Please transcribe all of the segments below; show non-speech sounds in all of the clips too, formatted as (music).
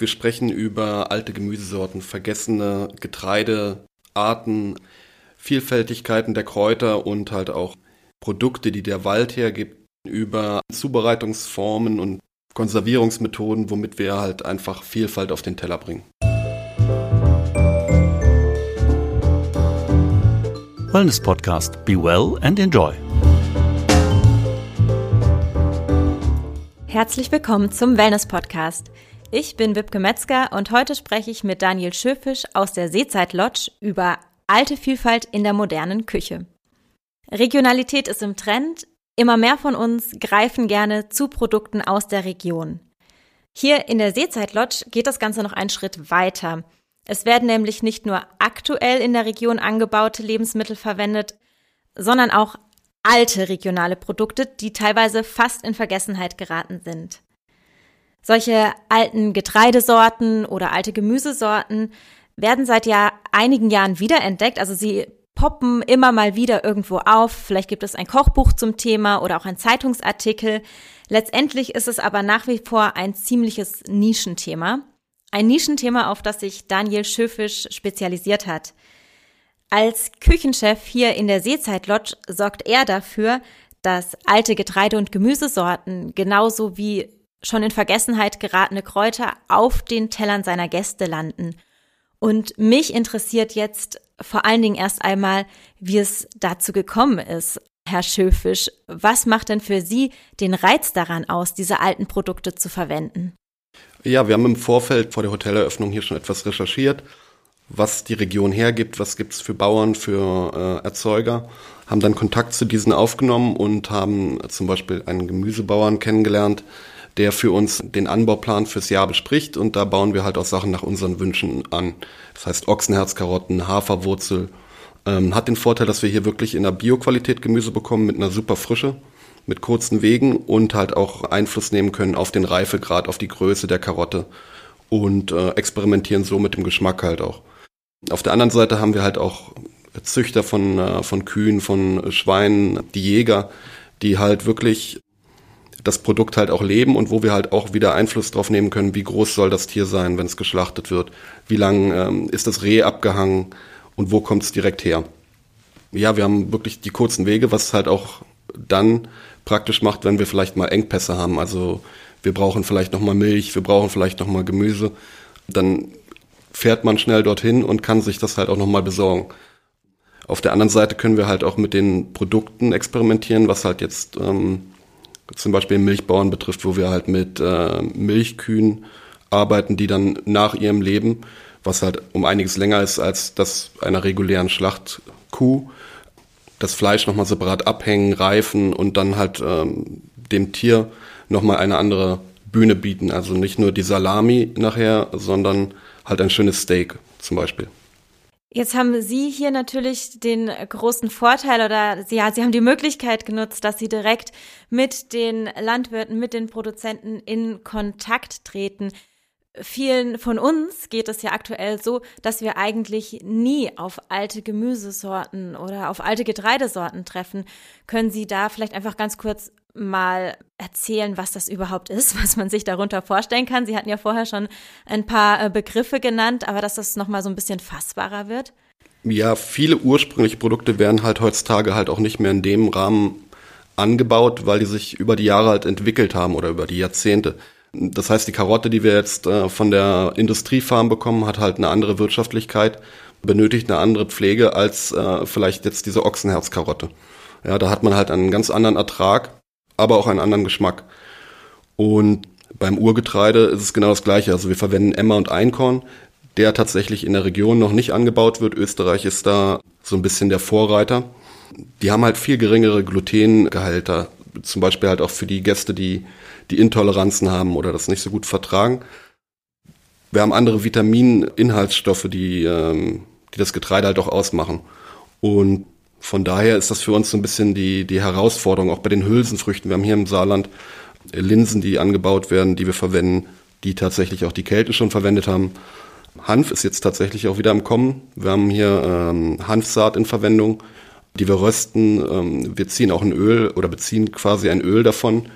Wir sprechen über alte Gemüsesorten, vergessene Getreidearten, Vielfältigkeiten der Kräuter und halt auch Produkte, die der Wald hergibt, über Zubereitungsformen und Konservierungsmethoden, womit wir halt einfach Vielfalt auf den Teller bringen. Wellness Podcast. Be well and enjoy. Herzlich willkommen zum Wellness Podcast. Ich bin Wipke Metzger und heute spreche ich mit Daniel Schöfisch aus der Seezeit Lodge über alte Vielfalt in der modernen Küche. Regionalität ist im Trend. Immer mehr von uns greifen gerne zu Produkten aus der Region. Hier in der Seezeit Lodge geht das Ganze noch einen Schritt weiter. Es werden nämlich nicht nur aktuell in der Region angebaute Lebensmittel verwendet, sondern auch alte regionale Produkte, die teilweise fast in Vergessenheit geraten sind. Solche alten Getreidesorten oder alte Gemüsesorten werden seit ja einigen Jahren wiederentdeckt. Also sie poppen immer mal wieder irgendwo auf. Vielleicht gibt es ein Kochbuch zum Thema oder auch ein Zeitungsartikel. Letztendlich ist es aber nach wie vor ein ziemliches Nischenthema. Ein Nischenthema, auf das sich Daniel Schöfisch spezialisiert hat. Als Küchenchef hier in der Seezeit Lodge sorgt er dafür, dass alte Getreide- und Gemüsesorten genauso wie schon in Vergessenheit geratene Kräuter auf den Tellern seiner Gäste landen. Und mich interessiert jetzt vor allen Dingen erst einmal, wie es dazu gekommen ist. Herr Schöfisch, was macht denn für Sie den Reiz daran aus, diese alten Produkte zu verwenden? Ja, wir haben im Vorfeld vor der Hoteleröffnung hier schon etwas recherchiert, was die Region hergibt, was gibt's für Bauern, für äh, Erzeuger, haben dann Kontakt zu diesen aufgenommen und haben zum Beispiel einen Gemüsebauern kennengelernt, der für uns den Anbauplan fürs Jahr bespricht und da bauen wir halt auch Sachen nach unseren Wünschen an. Das heißt Ochsenherzkarotten, Haferwurzel. Ähm, hat den Vorteil, dass wir hier wirklich in der Bioqualität Gemüse bekommen mit einer super Frische, mit kurzen Wegen und halt auch Einfluss nehmen können auf den Reifegrad, auf die Größe der Karotte und äh, experimentieren so mit dem Geschmack halt auch. Auf der anderen Seite haben wir halt auch Züchter von, äh, von Kühen, von Schweinen, die Jäger, die halt wirklich das Produkt halt auch leben und wo wir halt auch wieder Einfluss drauf nehmen können, wie groß soll das Tier sein, wenn es geschlachtet wird, wie lang ähm, ist das Reh abgehangen und wo kommt es direkt her. Ja, wir haben wirklich die kurzen Wege, was halt auch dann praktisch macht, wenn wir vielleicht mal Engpässe haben. Also wir brauchen vielleicht noch mal Milch, wir brauchen vielleicht noch mal Gemüse. Dann fährt man schnell dorthin und kann sich das halt auch noch mal besorgen. Auf der anderen Seite können wir halt auch mit den Produkten experimentieren, was halt jetzt ähm, zum Beispiel Milchbauern betrifft, wo wir halt mit äh, Milchkühen arbeiten, die dann nach ihrem Leben, was halt um einiges länger ist als das einer regulären Schlachtkuh, das Fleisch nochmal separat abhängen, reifen und dann halt ähm, dem Tier nochmal eine andere Bühne bieten. Also nicht nur die Salami nachher, sondern halt ein schönes Steak zum Beispiel. Jetzt haben Sie hier natürlich den großen Vorteil oder Sie, ja, Sie haben die Möglichkeit genutzt, dass Sie direkt mit den Landwirten, mit den Produzenten in Kontakt treten. Vielen von uns geht es ja aktuell so, dass wir eigentlich nie auf alte Gemüsesorten oder auf alte Getreidesorten treffen. Können Sie da vielleicht einfach ganz kurz mal erzählen, was das überhaupt ist, (laughs) was man sich darunter vorstellen kann. Sie hatten ja vorher schon ein paar äh, Begriffe genannt, aber dass das nochmal so ein bisschen fassbarer wird. Ja, viele ursprüngliche Produkte werden halt heutzutage halt auch nicht mehr in dem Rahmen angebaut, weil die sich über die Jahre halt entwickelt haben oder über die Jahrzehnte. Das heißt, die Karotte, die wir jetzt äh, von der Industriefarm bekommen, hat halt eine andere Wirtschaftlichkeit, benötigt eine andere Pflege als äh, vielleicht jetzt diese Ochsenherzkarotte. Ja, da hat man halt einen ganz anderen Ertrag aber auch einen anderen Geschmack. Und beim Urgetreide ist es genau das Gleiche. Also wir verwenden Emmer und Einkorn, der tatsächlich in der Region noch nicht angebaut wird. Österreich ist da so ein bisschen der Vorreiter. Die haben halt viel geringere Glutengehalter. Zum Beispiel halt auch für die Gäste, die die Intoleranzen haben oder das nicht so gut vertragen. Wir haben andere Vitamininhaltsstoffe, die, ähm, die das Getreide halt auch ausmachen. Und von daher ist das für uns so ein bisschen die, die Herausforderung, auch bei den Hülsenfrüchten. Wir haben hier im Saarland Linsen, die angebaut werden, die wir verwenden, die tatsächlich auch die Kelten schon verwendet haben. Hanf ist jetzt tatsächlich auch wieder im Kommen. Wir haben hier ähm, Hanfsaat in Verwendung, die wir rösten. Ähm, wir ziehen auch ein Öl oder beziehen quasi ein Öl davon.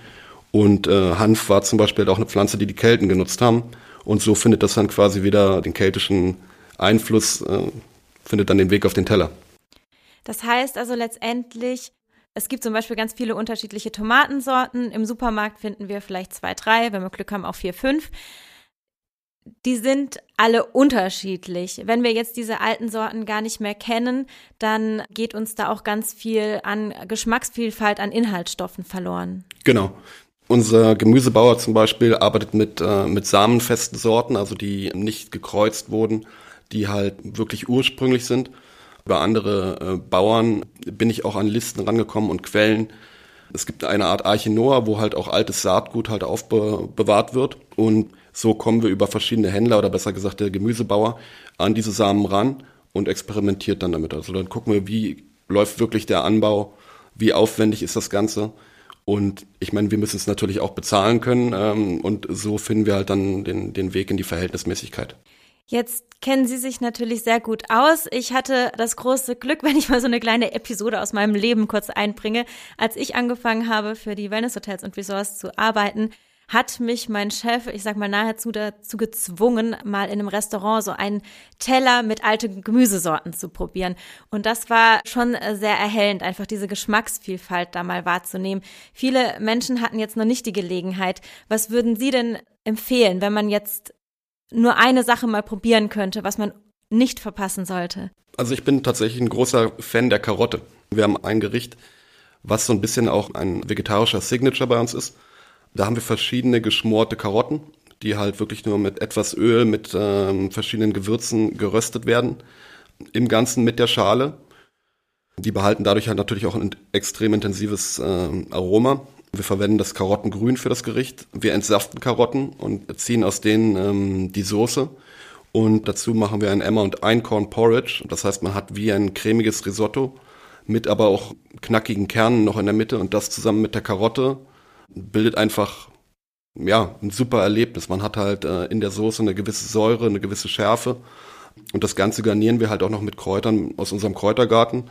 Und äh, Hanf war zum Beispiel auch eine Pflanze, die die Kelten genutzt haben. Und so findet das dann quasi wieder den keltischen Einfluss, äh, findet dann den Weg auf den Teller. Das heißt also letztendlich, es gibt zum Beispiel ganz viele unterschiedliche Tomatensorten. Im Supermarkt finden wir vielleicht zwei, drei, wenn wir Glück haben auch vier, fünf. Die sind alle unterschiedlich. Wenn wir jetzt diese alten Sorten gar nicht mehr kennen, dann geht uns da auch ganz viel an Geschmacksvielfalt, an Inhaltsstoffen verloren. Genau. Unser Gemüsebauer zum Beispiel arbeitet mit, äh, mit samenfesten Sorten, also die nicht gekreuzt wurden, die halt wirklich ursprünglich sind. Über andere äh, Bauern bin ich auch an Listen rangekommen und Quellen. Es gibt eine Art Arche Noah, wo halt auch altes Saatgut halt aufbewahrt wird. Und so kommen wir über verschiedene Händler oder besser gesagt der Gemüsebauer an diese Samen ran und experimentiert dann damit. Also dann gucken wir, wie läuft wirklich der Anbau, wie aufwendig ist das Ganze. Und ich meine, wir müssen es natürlich auch bezahlen können ähm, und so finden wir halt dann den, den Weg in die Verhältnismäßigkeit. Jetzt kennen Sie sich natürlich sehr gut aus. Ich hatte das große Glück, (laughs) wenn ich mal so eine kleine Episode aus meinem Leben kurz einbringe. Als ich angefangen habe, für die Wellness-Hotels und Resorts zu arbeiten, hat mich mein Chef, ich sag mal nahezu dazu gezwungen, mal in einem Restaurant so einen Teller mit alten Gemüsesorten zu probieren. Und das war schon sehr erhellend, einfach diese Geschmacksvielfalt da mal wahrzunehmen. Viele Menschen hatten jetzt noch nicht die Gelegenheit. Was würden Sie denn empfehlen, wenn man jetzt nur eine Sache mal probieren könnte, was man nicht verpassen sollte? Also ich bin tatsächlich ein großer Fan der Karotte. Wir haben ein Gericht, was so ein bisschen auch ein vegetarischer Signature bei uns ist. Da haben wir verschiedene geschmorte Karotten, die halt wirklich nur mit etwas Öl, mit ähm, verschiedenen Gewürzen geröstet werden. Im Ganzen mit der Schale. Die behalten dadurch halt natürlich auch ein extrem intensives äh, Aroma. Wir verwenden das Karottengrün für das Gericht. Wir entsaften Karotten und ziehen aus denen ähm, die Soße. Und dazu machen wir ein Emmer und Einkorn Porridge. Das heißt, man hat wie ein cremiges Risotto mit aber auch knackigen Kernen noch in der Mitte und das zusammen mit der Karotte bildet einfach ja ein super Erlebnis. Man hat halt äh, in der Soße eine gewisse Säure, eine gewisse Schärfe und das Ganze garnieren wir halt auch noch mit Kräutern aus unserem Kräutergarten.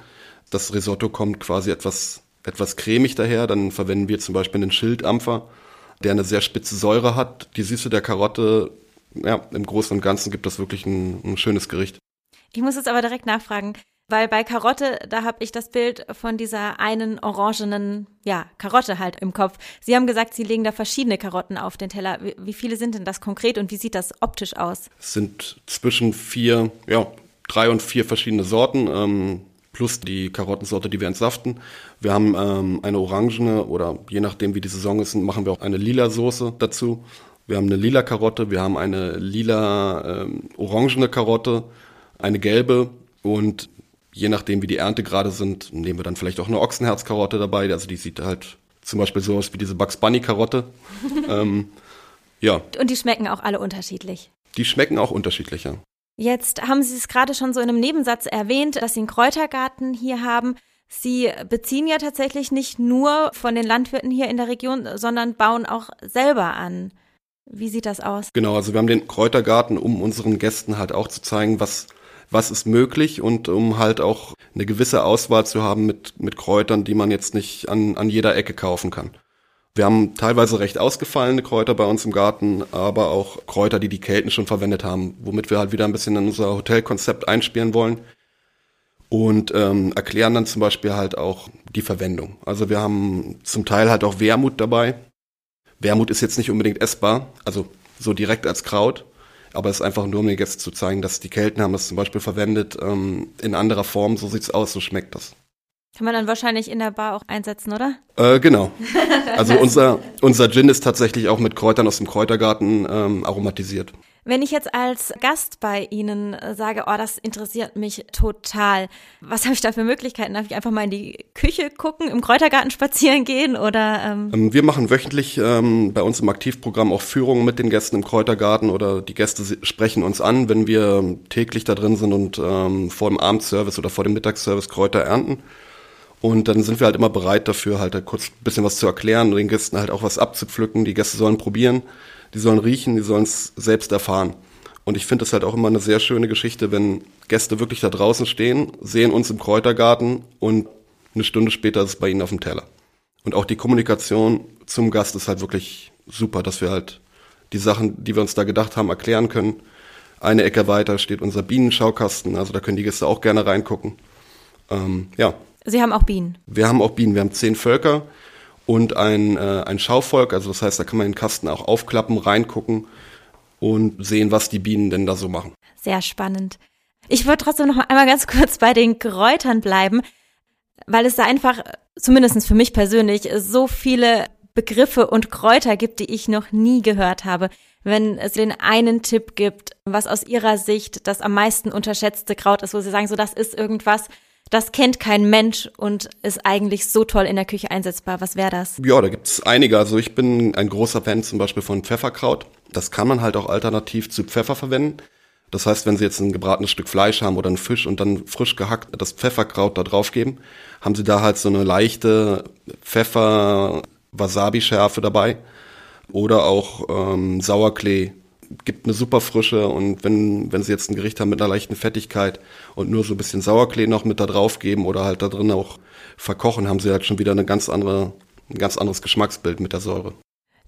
Das Risotto kommt quasi etwas etwas cremig daher. Dann verwenden wir zum Beispiel einen Schildampfer, der eine sehr spitze Säure hat. Die Süße der Karotte, ja, im Großen und Ganzen gibt das wirklich ein, ein schönes Gericht. Ich muss jetzt aber direkt nachfragen, weil bei Karotte, da habe ich das Bild von dieser einen orangenen, ja, Karotte halt im Kopf. Sie haben gesagt, Sie legen da verschiedene Karotten auf den Teller. Wie, wie viele sind denn das konkret und wie sieht das optisch aus? Es sind zwischen vier, ja, drei und vier verschiedene Sorten. Ähm, plus die Karottensorte, die wir entsaften. Wir haben ähm, eine orangene oder je nachdem wie die Saison ist, machen wir auch eine lila Soße dazu. Wir haben eine lila Karotte, wir haben eine lila ähm, orangene Karotte, eine gelbe und je nachdem wie die Ernte gerade sind, nehmen wir dann vielleicht auch eine Ochsenherzkarotte dabei. Also die sieht halt zum Beispiel so aus wie diese Bugs Bunny Karotte. (laughs) ähm, ja. Und die schmecken auch alle unterschiedlich. Die schmecken auch unterschiedlicher. Jetzt haben Sie es gerade schon so in einem Nebensatz erwähnt, dass Sie einen Kräutergarten hier haben. Sie beziehen ja tatsächlich nicht nur von den Landwirten hier in der Region, sondern bauen auch selber an. Wie sieht das aus? Genau, also wir haben den Kräutergarten, um unseren Gästen halt auch zu zeigen, was, was ist möglich und um halt auch eine gewisse Auswahl zu haben mit, mit Kräutern, die man jetzt nicht an, an jeder Ecke kaufen kann. Wir haben teilweise recht ausgefallene Kräuter bei uns im Garten, aber auch Kräuter, die die Kelten schon verwendet haben, womit wir halt wieder ein bisschen in unser Hotelkonzept einspielen wollen und ähm, erklären dann zum Beispiel halt auch die Verwendung. Also wir haben zum Teil halt auch Wermut dabei. Wermut ist jetzt nicht unbedingt essbar, also so direkt als Kraut, aber es ist einfach nur, um den Gästen zu zeigen, dass die Kelten haben es zum Beispiel verwendet ähm, in anderer Form, so sieht's aus, so schmeckt das. Kann man dann wahrscheinlich in der Bar auch einsetzen, oder? Äh, genau. Also unser, unser Gin ist tatsächlich auch mit Kräutern aus dem Kräutergarten ähm, aromatisiert. Wenn ich jetzt als Gast bei Ihnen äh, sage, oh, das interessiert mich total, was habe ich da für Möglichkeiten? Darf ich einfach mal in die Küche gucken, im Kräutergarten spazieren gehen oder? Ähm? ähm wir machen wöchentlich ähm, bei uns im Aktivprogramm auch Führungen mit den Gästen im Kräutergarten oder die Gäste sprechen uns an, wenn wir täglich da drin sind und ähm, vor dem Abendservice oder vor dem Mittagsservice Kräuter ernten. Und dann sind wir halt immer bereit dafür, halt, halt kurz ein bisschen was zu erklären und den Gästen halt auch was abzupflücken. Die Gäste sollen probieren, die sollen riechen, die sollen es selbst erfahren. Und ich finde das halt auch immer eine sehr schöne Geschichte, wenn Gäste wirklich da draußen stehen, sehen uns im Kräutergarten und eine Stunde später ist es bei ihnen auf dem Teller. Und auch die Kommunikation zum Gast ist halt wirklich super, dass wir halt die Sachen, die wir uns da gedacht haben, erklären können. Eine Ecke weiter steht unser Bienenschaukasten, also da können die Gäste auch gerne reingucken. Ähm, ja. Sie haben auch Bienen? Wir haben auch Bienen. Wir haben zehn Völker und ein, äh, ein Schauvolk. Also das heißt, da kann man den Kasten auch aufklappen, reingucken und sehen, was die Bienen denn da so machen. Sehr spannend. Ich würde trotzdem noch einmal ganz kurz bei den Kräutern bleiben, weil es da einfach, zumindest für mich persönlich, so viele Begriffe und Kräuter gibt, die ich noch nie gehört habe. Wenn es den einen Tipp gibt, was aus Ihrer Sicht das am meisten unterschätzte Kraut ist, wo Sie sagen, so das ist irgendwas, das kennt kein Mensch und ist eigentlich so toll in der Küche einsetzbar. Was wäre das? Ja, da gibt's einige. Also ich bin ein großer Fan zum Beispiel von Pfefferkraut. Das kann man halt auch alternativ zu Pfeffer verwenden. Das heißt, wenn Sie jetzt ein gebratenes Stück Fleisch haben oder einen Fisch und dann frisch gehackt das Pfefferkraut da drauf geben, haben Sie da halt so eine leichte Pfeffer-Wasabi-Schärfe dabei. Oder auch ähm, Sauerklee gibt eine super Frische und wenn, wenn Sie jetzt ein Gericht haben mit einer leichten Fettigkeit und nur so ein bisschen Sauerklee noch mit da drauf geben oder halt da drin auch verkochen, haben Sie halt schon wieder eine ganz andere, ein ganz anderes Geschmacksbild mit der Säure.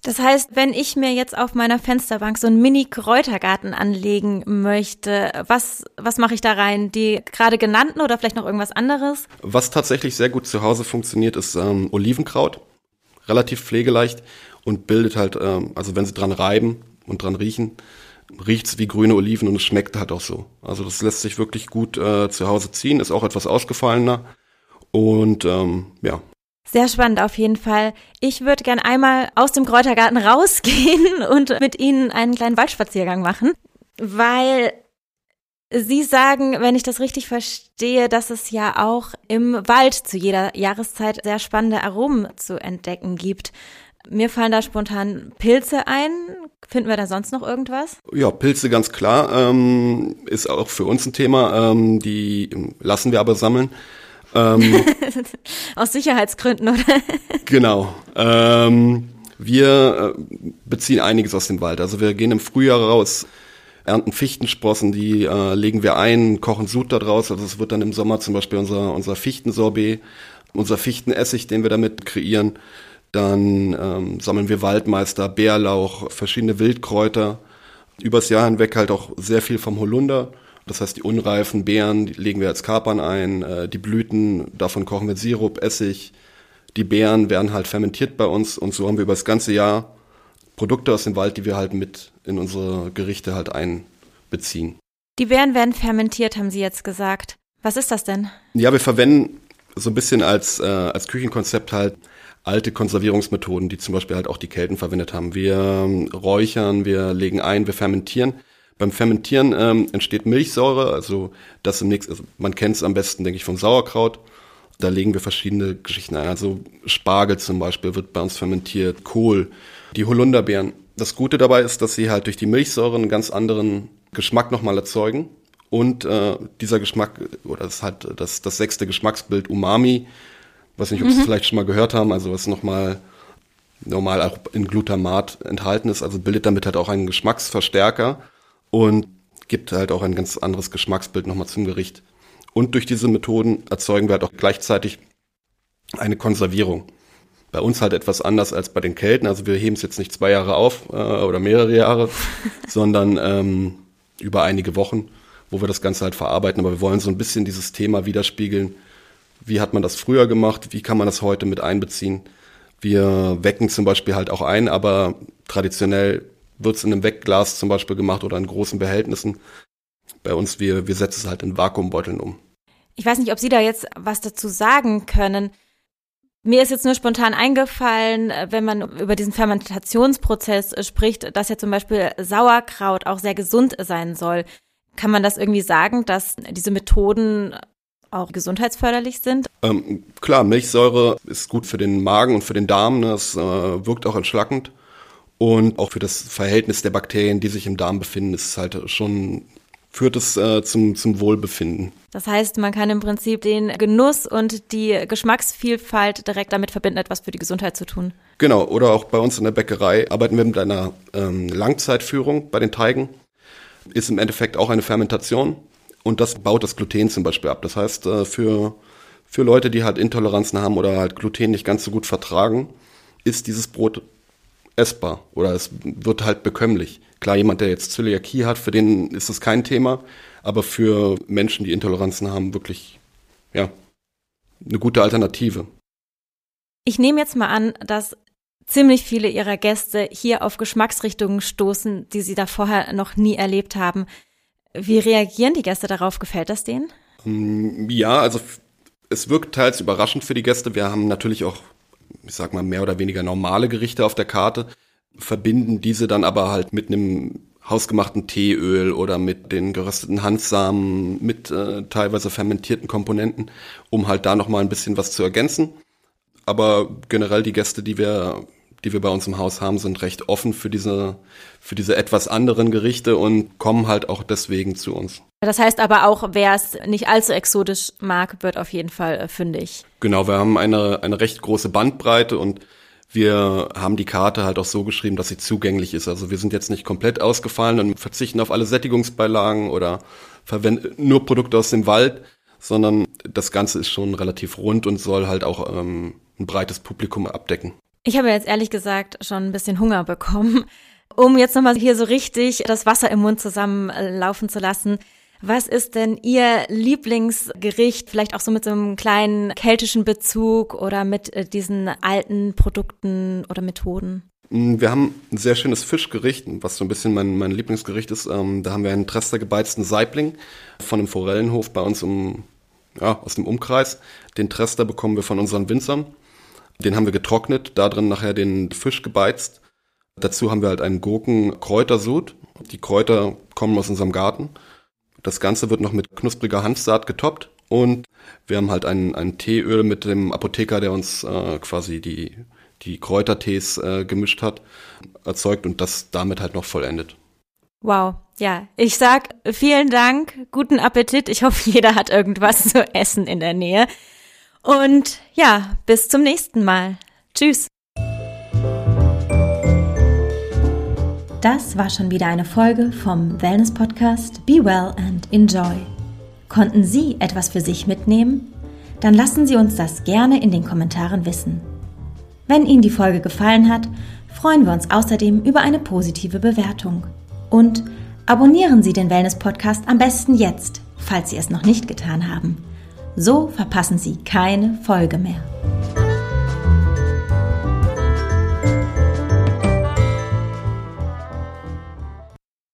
Das heißt, wenn ich mir jetzt auf meiner Fensterbank so einen Mini-Kräutergarten anlegen möchte, was, was mache ich da rein? Die gerade genannten oder vielleicht noch irgendwas anderes? Was tatsächlich sehr gut zu Hause funktioniert, ist ähm, Olivenkraut. Relativ pflegeleicht und bildet halt, ähm, also wenn Sie dran reiben, und dran riechen, riecht's wie grüne Oliven und es schmeckt halt auch so. Also das lässt sich wirklich gut äh, zu Hause ziehen, ist auch etwas ausgefallener und ähm, ja. Sehr spannend auf jeden Fall. Ich würde gern einmal aus dem Kräutergarten rausgehen (laughs) und mit Ihnen einen kleinen Waldspaziergang machen, weil Sie sagen, wenn ich das richtig verstehe, dass es ja auch im Wald zu jeder Jahreszeit sehr spannende Aromen zu entdecken gibt. Mir fallen da spontan Pilze ein. Finden wir da sonst noch irgendwas? Ja, Pilze ganz klar. Ähm, ist auch für uns ein Thema. Ähm, die lassen wir aber sammeln. Ähm, (laughs) Aus Sicherheitsgründen, oder? (laughs) genau. Ähm, wir äh, beziehen einiges aus dem Wald. Also wir gehen im Frühjahr raus, ernten Fichtensprossen, die äh, legen wir ein, kochen Sud daraus. Also es wird dann im Sommer zum Beispiel unser, unser Fichtensorbet, unser Fichtenessig, den wir damit kreieren. Dann ähm, sammeln wir Waldmeister, Bärlauch, verschiedene Wildkräuter. Übers Jahr hinweg halt auch sehr viel vom Holunder. Das heißt, die unreifen Beeren die legen wir als Kapern ein, äh, die Blüten, davon kochen wir Sirup, Essig. Die Beeren werden halt fermentiert bei uns und so haben wir über das ganze Jahr Produkte aus dem Wald, die wir halt mit in unsere Gerichte halt einbeziehen. Die Beeren werden fermentiert, haben Sie jetzt gesagt. Was ist das denn? Ja, wir verwenden so ein bisschen als, äh, als Küchenkonzept halt alte Konservierungsmethoden, die zum Beispiel halt auch die Kelten verwendet haben. Wir ähm, räuchern, wir legen ein, wir fermentieren. Beim Fermentieren ähm, entsteht Milchsäure, also das im nächsten, also man kennt es am besten, denke ich, vom Sauerkraut. Da legen wir verschiedene Geschichten ein. Also Spargel zum Beispiel wird bei uns fermentiert, Kohl, die Holunderbeeren. Das Gute dabei ist, dass sie halt durch die Milchsäure einen ganz anderen Geschmack nochmal erzeugen. Und äh, dieser Geschmack, oder das ist halt das, das sechste Geschmacksbild Umami, weiß nicht, ob Sie es mhm. vielleicht schon mal gehört haben, also was nochmal normal auch in Glutamat enthalten ist, also bildet damit halt auch einen Geschmacksverstärker und gibt halt auch ein ganz anderes Geschmacksbild nochmal zum Gericht. Und durch diese Methoden erzeugen wir halt auch gleichzeitig eine Konservierung. Bei uns halt etwas anders als bei den Kelten. Also wir heben es jetzt nicht zwei Jahre auf äh, oder mehrere Jahre, (laughs) sondern ähm, über einige Wochen, wo wir das Ganze halt verarbeiten. Aber wir wollen so ein bisschen dieses Thema widerspiegeln, wie hat man das früher gemacht, wie kann man das heute mit einbeziehen. Wir wecken zum Beispiel halt auch ein, aber traditionell wird es in einem Weckglas zum Beispiel gemacht oder in großen Behältnissen. Bei uns, wir, wir setzen es halt in Vakuumbeuteln um. Ich weiß nicht, ob Sie da jetzt was dazu sagen können. Mir ist jetzt nur spontan eingefallen, wenn man über diesen Fermentationsprozess spricht, dass ja zum Beispiel Sauerkraut auch sehr gesund sein soll. Kann man das irgendwie sagen, dass diese Methoden auch gesundheitsförderlich sind? Ähm, klar, Milchsäure ist gut für den Magen und für den Darm. Ne? Es äh, wirkt auch entschlackend. Und auch für das Verhältnis der Bakterien, die sich im Darm befinden, ist halt schon, führt es äh, zum, zum Wohlbefinden. Das heißt, man kann im Prinzip den Genuss und die Geschmacksvielfalt direkt damit verbinden, etwas für die Gesundheit zu tun. Genau, oder auch bei uns in der Bäckerei arbeiten wir mit einer ähm, Langzeitführung bei den Teigen. Ist im Endeffekt auch eine Fermentation. Und das baut das Gluten zum Beispiel ab. Das heißt, äh, für, für Leute, die halt Intoleranzen haben oder halt Gluten nicht ganz so gut vertragen, ist dieses Brot essbar oder es wird halt bekömmlich. Klar, jemand, der jetzt Zöliakie hat, für den ist es kein Thema, aber für Menschen, die Intoleranzen haben, wirklich, ja, eine gute Alternative. Ich nehme jetzt mal an, dass ziemlich viele ihrer Gäste hier auf Geschmacksrichtungen stoßen, die sie da vorher noch nie erlebt haben. Wie reagieren die Gäste darauf? Gefällt das denen? Mm, ja, also es wirkt teils überraschend für die Gäste. Wir haben natürlich auch, ich sag mal, mehr oder weniger normale Gerichte auf der Karte, verbinden diese dann aber halt mit einem hausgemachten Teeöl oder mit den gerösteten Handsamen, mit äh, teilweise fermentierten Komponenten, um halt da nochmal ein bisschen was zu ergänzen. Aber generell die Gäste, die wir die wir bei uns im Haus haben, sind recht offen für diese, für diese etwas anderen Gerichte und kommen halt auch deswegen zu uns. Das heißt aber auch, wer es nicht allzu exotisch mag, wird auf jeden Fall äh, fündig. Genau, wir haben eine, eine recht große Bandbreite und wir haben die Karte halt auch so geschrieben, dass sie zugänglich ist. Also wir sind jetzt nicht komplett ausgefallen und verzichten auf alle Sättigungsbeilagen oder verwenden nur Produkte aus dem Wald, sondern das Ganze ist schon relativ rund und soll halt auch ähm, ein breites Publikum abdecken. Ich habe jetzt ehrlich gesagt schon ein bisschen Hunger bekommen. Um jetzt nochmal hier so richtig das Wasser im Mund zusammenlaufen zu lassen. Was ist denn Ihr Lieblingsgericht? Vielleicht auch so mit so einem kleinen keltischen Bezug oder mit äh, diesen alten Produkten oder Methoden? Mm, wir haben ein sehr schönes Fischgericht, was so ein bisschen mein, mein Lieblingsgericht ist. Ähm, da haben wir einen Trester gebeizten Saibling von einem Forellenhof bei uns im, ja, aus dem Umkreis. Den Trester bekommen wir von unseren Winzern. Den haben wir getrocknet, da drin nachher den Fisch gebeizt. Dazu haben wir halt einen Gurken-Kräutersud. Die Kräuter kommen aus unserem Garten. Das Ganze wird noch mit knuspriger Hanfsaat getoppt und wir haben halt ein, ein Teeöl mit dem Apotheker, der uns äh, quasi die, die Kräutertees äh, gemischt hat, erzeugt und das damit halt noch vollendet. Wow, ja, ich sag vielen Dank, guten Appetit. Ich hoffe, jeder hat irgendwas (laughs) zu essen in der Nähe. Und ja, bis zum nächsten Mal. Tschüss. Das war schon wieder eine Folge vom Wellness Podcast Be Well and Enjoy. Konnten Sie etwas für sich mitnehmen? Dann lassen Sie uns das gerne in den Kommentaren wissen. Wenn Ihnen die Folge gefallen hat, freuen wir uns außerdem über eine positive Bewertung. Und abonnieren Sie den Wellness Podcast am besten jetzt, falls Sie es noch nicht getan haben. So verpassen Sie keine Folge mehr.